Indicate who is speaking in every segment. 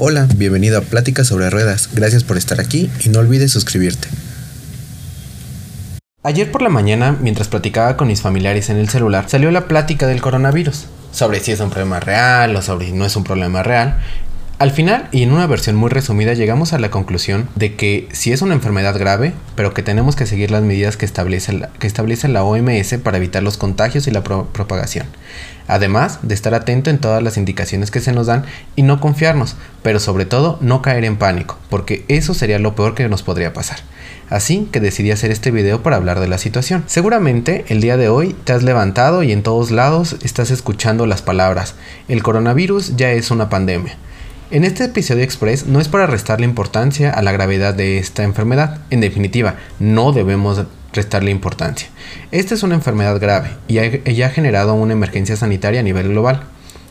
Speaker 1: Hola, bienvenido a Pláticas sobre Ruedas. Gracias por estar aquí y no olvides suscribirte.
Speaker 2: Ayer por la mañana, mientras platicaba con mis familiares en el celular, salió la plática del coronavirus, sobre si es un problema real o sobre si no es un problema real. Al final, y en una versión muy resumida, llegamos a la conclusión de que si es una enfermedad grave, pero que tenemos que seguir las medidas que establece la, que establece la OMS para evitar los contagios y la propagación. Además de estar atento en todas las indicaciones que se nos dan y no confiarnos, pero sobre todo no caer en pánico, porque eso sería lo peor que nos podría pasar. Así que decidí hacer este video para hablar de la situación. Seguramente el día de hoy te has levantado y en todos lados estás escuchando las palabras, el coronavirus ya es una pandemia. En este episodio express no es para restarle importancia a la gravedad de esta enfermedad. En definitiva, no debemos restarle importancia. Esta es una enfermedad grave y ha, ha generado una emergencia sanitaria a nivel global.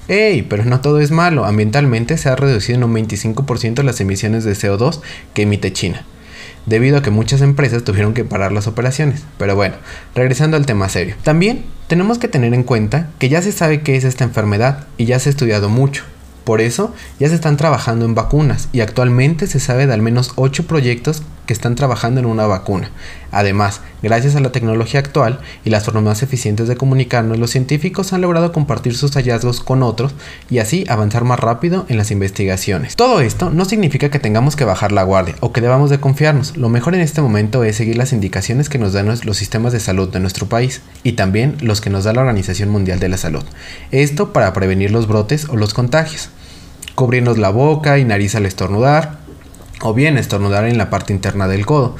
Speaker 2: ¡Ey! Pero no todo es malo. Ambientalmente se ha reducido en un 25% las emisiones de CO2 que emite China, debido a que muchas empresas tuvieron que parar las operaciones. Pero bueno, regresando al tema serio. También tenemos que tener en cuenta que ya se sabe qué es esta enfermedad y ya se ha estudiado mucho. Por eso ya se están trabajando en vacunas y actualmente se sabe de al menos 8 proyectos que están trabajando en una vacuna. Además, gracias a la tecnología actual y las formas más eficientes de comunicarnos, los científicos han logrado compartir sus hallazgos con otros y así avanzar más rápido en las investigaciones. Todo esto no significa que tengamos que bajar la guardia o que debamos de confiarnos. Lo mejor en este momento es seguir las indicaciones que nos dan los sistemas de salud de nuestro país y también los que nos da la Organización Mundial de la Salud. Esto para prevenir los brotes o los contagios cubrirnos la boca y nariz al estornudar, o bien estornudar en la parte interna del codo.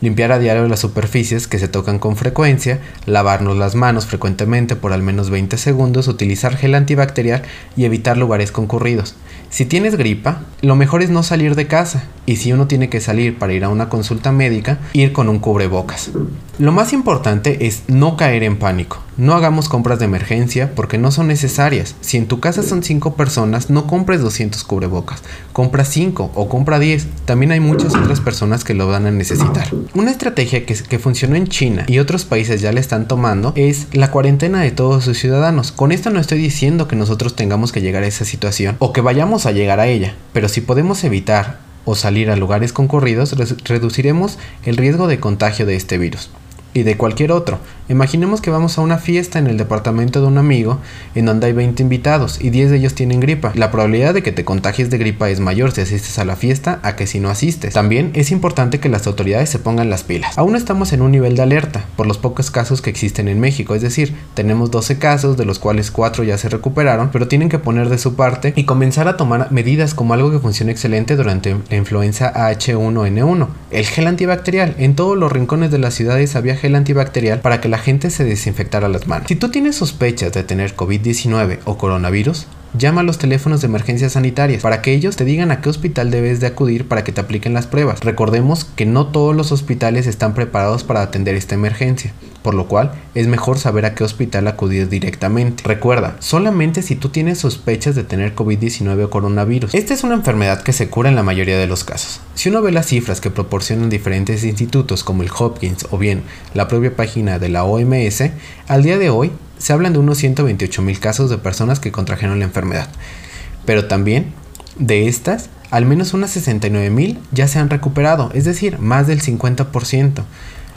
Speaker 2: Limpiar a diario las superficies que se tocan con frecuencia, lavarnos las manos frecuentemente por al menos 20 segundos, utilizar gel antibacterial y evitar lugares concurridos. Si tienes gripa, lo mejor es no salir de casa y si uno tiene que salir para ir a una consulta médica, ir con un cubrebocas. Lo más importante es no caer en pánico. No hagamos compras de emergencia porque no son necesarias. Si en tu casa son 5 personas, no compres 200 cubrebocas. Compra 5 o compra 10. También hay muchas otras personas que lo van a necesitar. Una estrategia que, que funcionó en China y otros países ya le están tomando es la cuarentena de todos sus ciudadanos. Con esto no estoy diciendo que nosotros tengamos que llegar a esa situación o que vayamos a llegar a ella, pero si podemos evitar o salir a lugares concurridos, reduciremos el riesgo de contagio de este virus y de cualquier otro. Imaginemos que vamos a una fiesta en el departamento de un amigo en donde hay 20 invitados y 10 de ellos tienen gripa. La probabilidad de que te contagies de gripa es mayor si asistes a la fiesta a que si no asistes. También es importante que las autoridades se pongan las pilas. Aún estamos en un nivel de alerta por los pocos casos que existen en México, es decir, tenemos 12 casos de los cuales 4 ya se recuperaron, pero tienen que poner de su parte y comenzar a tomar medidas como algo que funciona excelente durante la influenza H1N1, el gel antibacterial. En todos los rincones de las ciudades había gel antibacterial para que la gente se desinfectara las manos. Si tú tienes sospechas de tener COVID-19 o coronavirus, Llama a los teléfonos de emergencia sanitarias para que ellos te digan a qué hospital debes de acudir para que te apliquen las pruebas. Recordemos que no todos los hospitales están preparados para atender esta emergencia, por lo cual es mejor saber a qué hospital acudir directamente. Recuerda, solamente si tú tienes sospechas de tener COVID-19 o coronavirus. Esta es una enfermedad que se cura en la mayoría de los casos. Si uno ve las cifras que proporcionan diferentes institutos como el Hopkins o bien la propia página de la OMS, al día de hoy se hablan de unos 128 mil casos de personas que contrajeron la enfermedad. Pero también de estas, al menos unas 69 mil ya se han recuperado, es decir, más del 50%.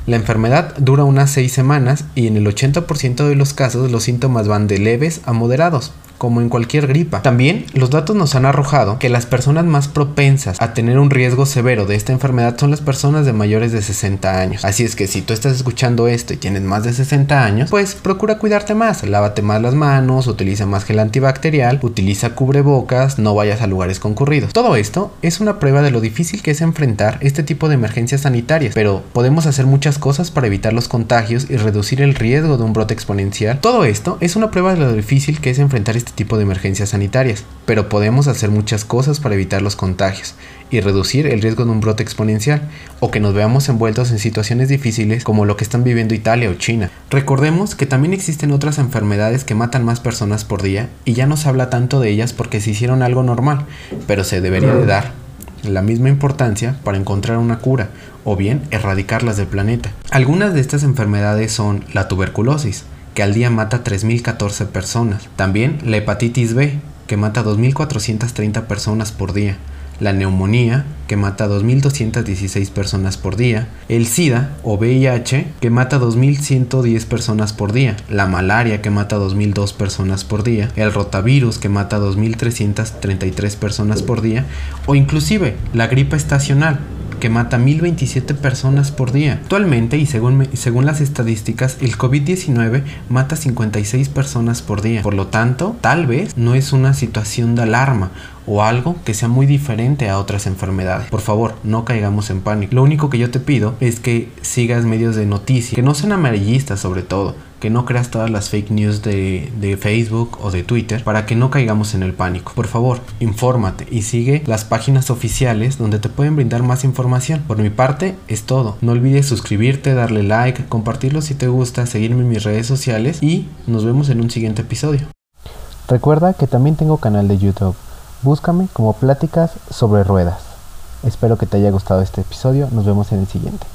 Speaker 2: La enfermedad dura unas 6 semanas y en el 80% de los casos los síntomas van de leves a moderados como en cualquier gripa. También los datos nos han arrojado que las personas más propensas a tener un riesgo severo de esta enfermedad son las personas de mayores de 60 años. Así es que si tú estás escuchando esto y tienes más de 60 años, pues procura cuidarte más, lávate más las manos, utiliza más gel antibacterial, utiliza cubrebocas, no vayas a lugares concurridos. Todo esto es una prueba de lo difícil que es enfrentar este tipo de emergencias sanitarias, pero podemos hacer muchas cosas para evitar los contagios y reducir el riesgo de un brote exponencial. Todo esto es una prueba de lo difícil que es enfrentar este tipo de emergencias sanitarias, pero podemos hacer muchas cosas para evitar los contagios y reducir el riesgo de un brote exponencial o que nos veamos envueltos en situaciones difíciles como lo que están viviendo Italia o China. Recordemos que también existen otras enfermedades que matan más personas por día y ya no se habla tanto de ellas porque se hicieron algo normal, pero se debería de dar la misma importancia para encontrar una cura o bien erradicarlas del planeta. Algunas de estas enfermedades son la tuberculosis, que al día mata 3.014 personas. También la hepatitis B, que mata 2.430 personas por día, la neumonía, que mata 2.216 personas por día, el SIDA o VIH, que mata 2.110 personas por día, la malaria, que mata 2.002 personas por día, el rotavirus, que mata 2.333 personas por día, o inclusive la gripe estacional, que mata 1027 personas por día. Actualmente, y según, según las estadísticas, el COVID-19 mata 56 personas por día. Por lo tanto, tal vez no es una situación de alarma o algo que sea muy diferente a otras enfermedades. Por favor, no caigamos en pánico. Lo único que yo te pido es que sigas medios de noticias, que no sean amarillistas sobre todo, que no creas todas las fake news de, de, Facebook o de Twitter para que no caigamos en el pánico. Por favor, infórmate y sigue las páginas oficiales donde te pueden brindar más información. Por mi parte, es todo. No olvides suscribirte, darle like, compartirlo si te gusta, seguirme en mis redes sociales y nos vemos en un siguiente episodio. Recuerda que también tengo canal de YouTube. Búscame como Pláticas sobre Ruedas. Espero que te haya gustado este episodio. Nos vemos en el siguiente.